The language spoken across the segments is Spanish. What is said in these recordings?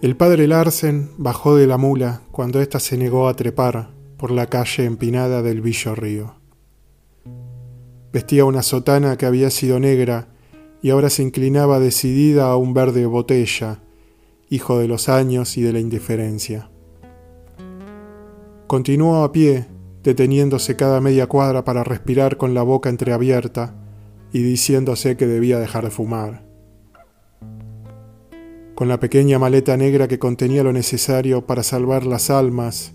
El padre Larsen bajó de la mula cuando ésta se negó a trepar por la calle empinada del Villo Río. Vestía una sotana que había sido negra y ahora se inclinaba decidida a un verde botella, hijo de los años y de la indiferencia. Continuó a pie, deteniéndose cada media cuadra para respirar con la boca entreabierta y diciéndose que debía dejar de fumar con la pequeña maleta negra que contenía lo necesario para salvar las almas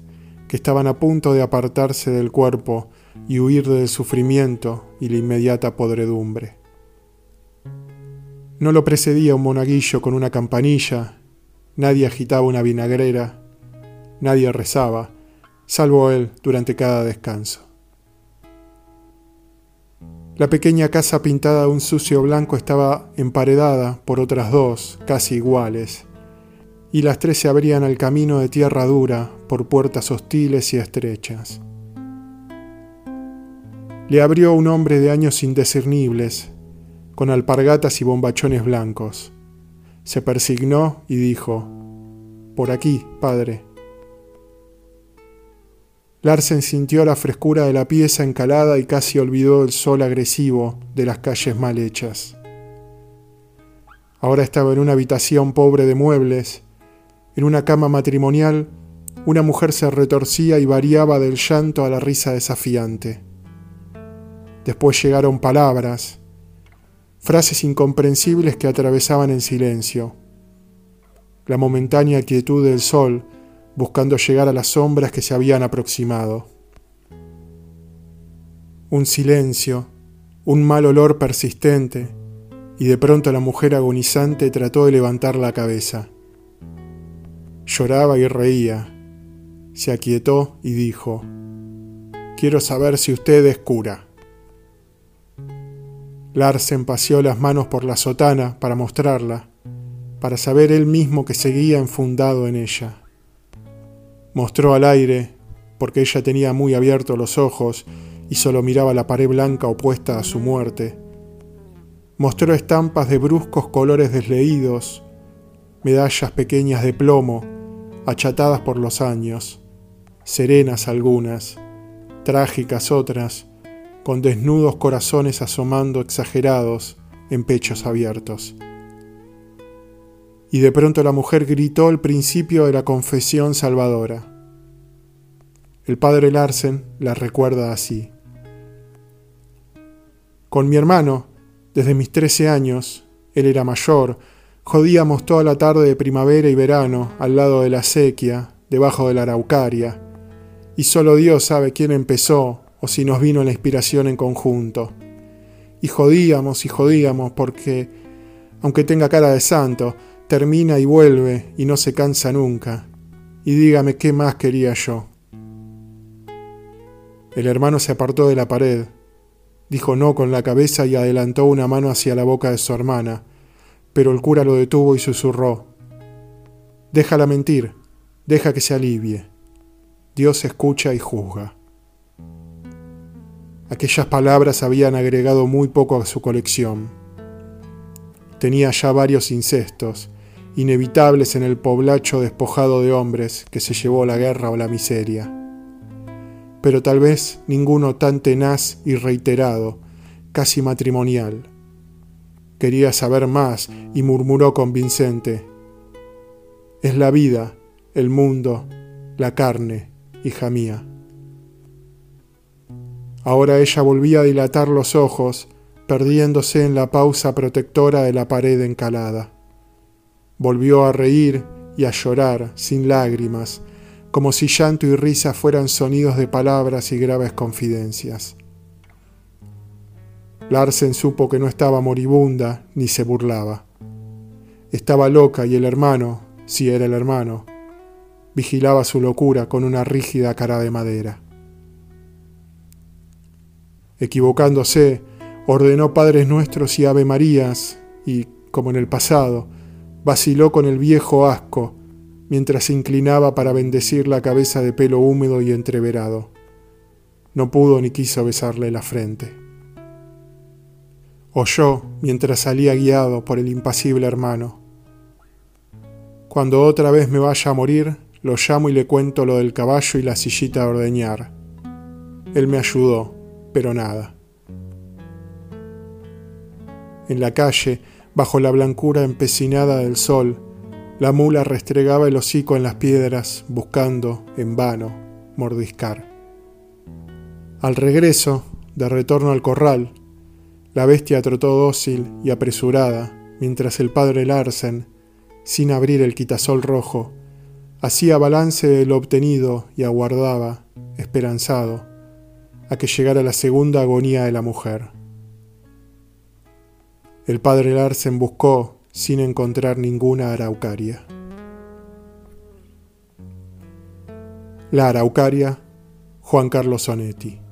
que estaban a punto de apartarse del cuerpo y huir del sufrimiento y la inmediata podredumbre. No lo precedía un monaguillo con una campanilla, nadie agitaba una vinagrera, nadie rezaba, salvo él durante cada descanso. La pequeña casa pintada de un sucio blanco estaba emparedada por otras dos, casi iguales, y las tres se abrían al camino de tierra dura por puertas hostiles y estrechas. Le abrió un hombre de años indiscernibles, con alpargatas y bombachones blancos. Se persignó y dijo, Por aquí, padre. Larsen sintió la frescura de la pieza encalada y casi olvidó el sol agresivo de las calles mal hechas. Ahora estaba en una habitación pobre de muebles. En una cama matrimonial, una mujer se retorcía y variaba del llanto a la risa desafiante. Después llegaron palabras, frases incomprensibles que atravesaban en silencio. La momentánea quietud del sol buscando llegar a las sombras que se habían aproximado. Un silencio, un mal olor persistente, y de pronto la mujer agonizante trató de levantar la cabeza. Lloraba y reía. Se aquietó y dijo, Quiero saber si usted es cura. Larsen paseó las manos por la sotana para mostrarla, para saber él mismo que seguía enfundado en ella. Mostró al aire, porque ella tenía muy abiertos los ojos y solo miraba la pared blanca opuesta a su muerte. Mostró estampas de bruscos colores desleídos, medallas pequeñas de plomo, achatadas por los años, serenas algunas, trágicas otras, con desnudos corazones asomando exagerados en pechos abiertos y de pronto la mujer gritó el principio de la confesión salvadora. El padre Larsen la recuerda así. Con mi hermano, desde mis trece años, él era mayor, jodíamos toda la tarde de primavera y verano al lado de la sequía, debajo de la araucaria, y solo Dios sabe quién empezó o si nos vino la inspiración en conjunto. Y jodíamos y jodíamos porque, aunque tenga cara de santo, termina y vuelve y no se cansa nunca. Y dígame qué más quería yo. El hermano se apartó de la pared, dijo no con la cabeza y adelantó una mano hacia la boca de su hermana, pero el cura lo detuvo y susurró, Déjala mentir, deja que se alivie. Dios escucha y juzga. Aquellas palabras habían agregado muy poco a su colección. Tenía ya varios incestos, inevitables en el poblacho despojado de hombres que se llevó la guerra o la miseria. Pero tal vez ninguno tan tenaz y reiterado, casi matrimonial. Quería saber más y murmuró convincente, es la vida, el mundo, la carne, hija mía. Ahora ella volvía a dilatar los ojos, perdiéndose en la pausa protectora de la pared encalada. Volvió a reír y a llorar sin lágrimas, como si llanto y risa fueran sonidos de palabras y graves confidencias. Larsen supo que no estaba moribunda ni se burlaba. Estaba loca y el hermano, si era el hermano, vigilaba su locura con una rígida cara de madera. Equivocándose, ordenó Padres Nuestros y Ave Marías y, como en el pasado, vaciló con el viejo asco mientras se inclinaba para bendecir la cabeza de pelo húmedo y entreverado. No pudo ni quiso besarle la frente. Oyó mientras salía guiado por el impasible hermano. Cuando otra vez me vaya a morir, lo llamo y le cuento lo del caballo y la sillita de ordeñar. Él me ayudó, pero nada. En la calle, bajo la blancura empecinada del sol, la mula restregaba el hocico en las piedras, buscando, en vano, mordiscar. Al regreso, de retorno al corral, la bestia trotó dócil y apresurada, mientras el padre Larsen, sin abrir el quitasol rojo, hacía balance de lo obtenido y aguardaba, esperanzado, a que llegara la segunda agonía de la mujer. El padre Larsen buscó, sin encontrar ninguna araucaria. La araucaria, Juan Carlos Sonetti.